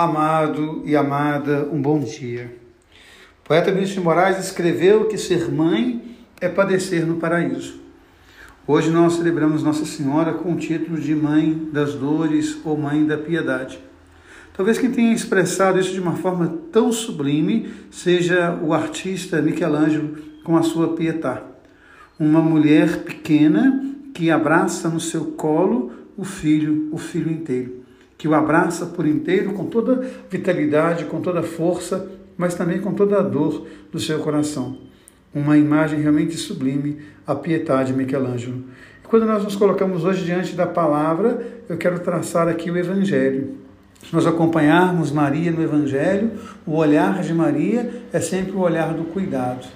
Amado e amada, um bom dia. O poeta Vinícius de Moraes escreveu que ser mãe é padecer no paraíso. Hoje nós celebramos Nossa Senhora com o título de Mãe das Dores ou Mãe da Piedade. Talvez quem tenha expressado isso de uma forma tão sublime seja o artista Michelangelo com a sua Pietà. Uma mulher pequena que abraça no seu colo o filho, o filho inteiro que o abraça por inteiro com toda vitalidade, com toda força, mas também com toda a dor do seu coração. Uma imagem realmente sublime, a piedade de Michelangelo. E quando nós nos colocamos hoje diante da palavra, eu quero traçar aqui o Evangelho. Se nós acompanharmos Maria no Evangelho, o olhar de Maria é sempre o olhar do cuidado.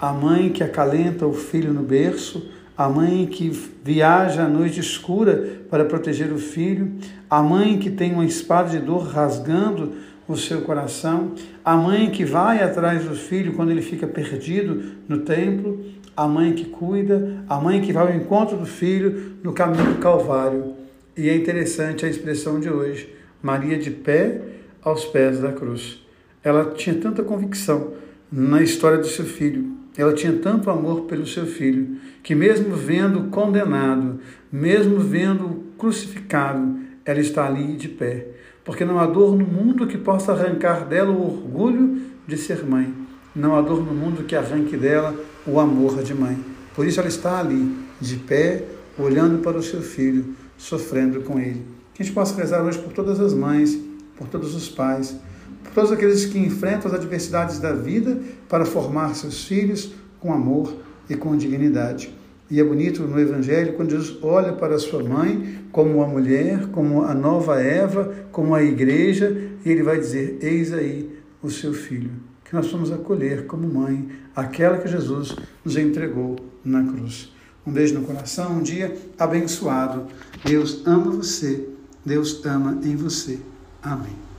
A mãe que acalenta o filho no berço, a mãe que viaja à noite escura para proteger o filho, a mãe que tem uma espada de dor rasgando o seu coração, a mãe que vai atrás do filho quando ele fica perdido no templo, a mãe que cuida, a mãe que vai ao encontro do filho no caminho do Calvário. E é interessante a expressão de hoje: Maria de pé aos pés da cruz. Ela tinha tanta convicção na história do seu filho, ela tinha tanto amor pelo seu filho, que mesmo vendo condenado, mesmo vendo crucificado, ela está ali de pé. Porque não há dor no mundo que possa arrancar dela o orgulho de ser mãe. Não há dor no mundo que arranque dela o amor de mãe. Por isso ela está ali, de pé, olhando para o seu filho, sofrendo com ele. Que a gente possa rezar hoje por todas as mães, por todos os pais, por todos aqueles que enfrentam as adversidades da vida para formar seus filhos com amor e com dignidade. E é bonito no Evangelho quando Jesus olha para sua mãe como a mulher, como a nova Eva, como a igreja, e ele vai dizer: Eis aí o seu filho, que nós vamos acolher como mãe, aquela que Jesus nos entregou na cruz. Um beijo no coração, um dia abençoado. Deus ama você, Deus ama em você. Amém.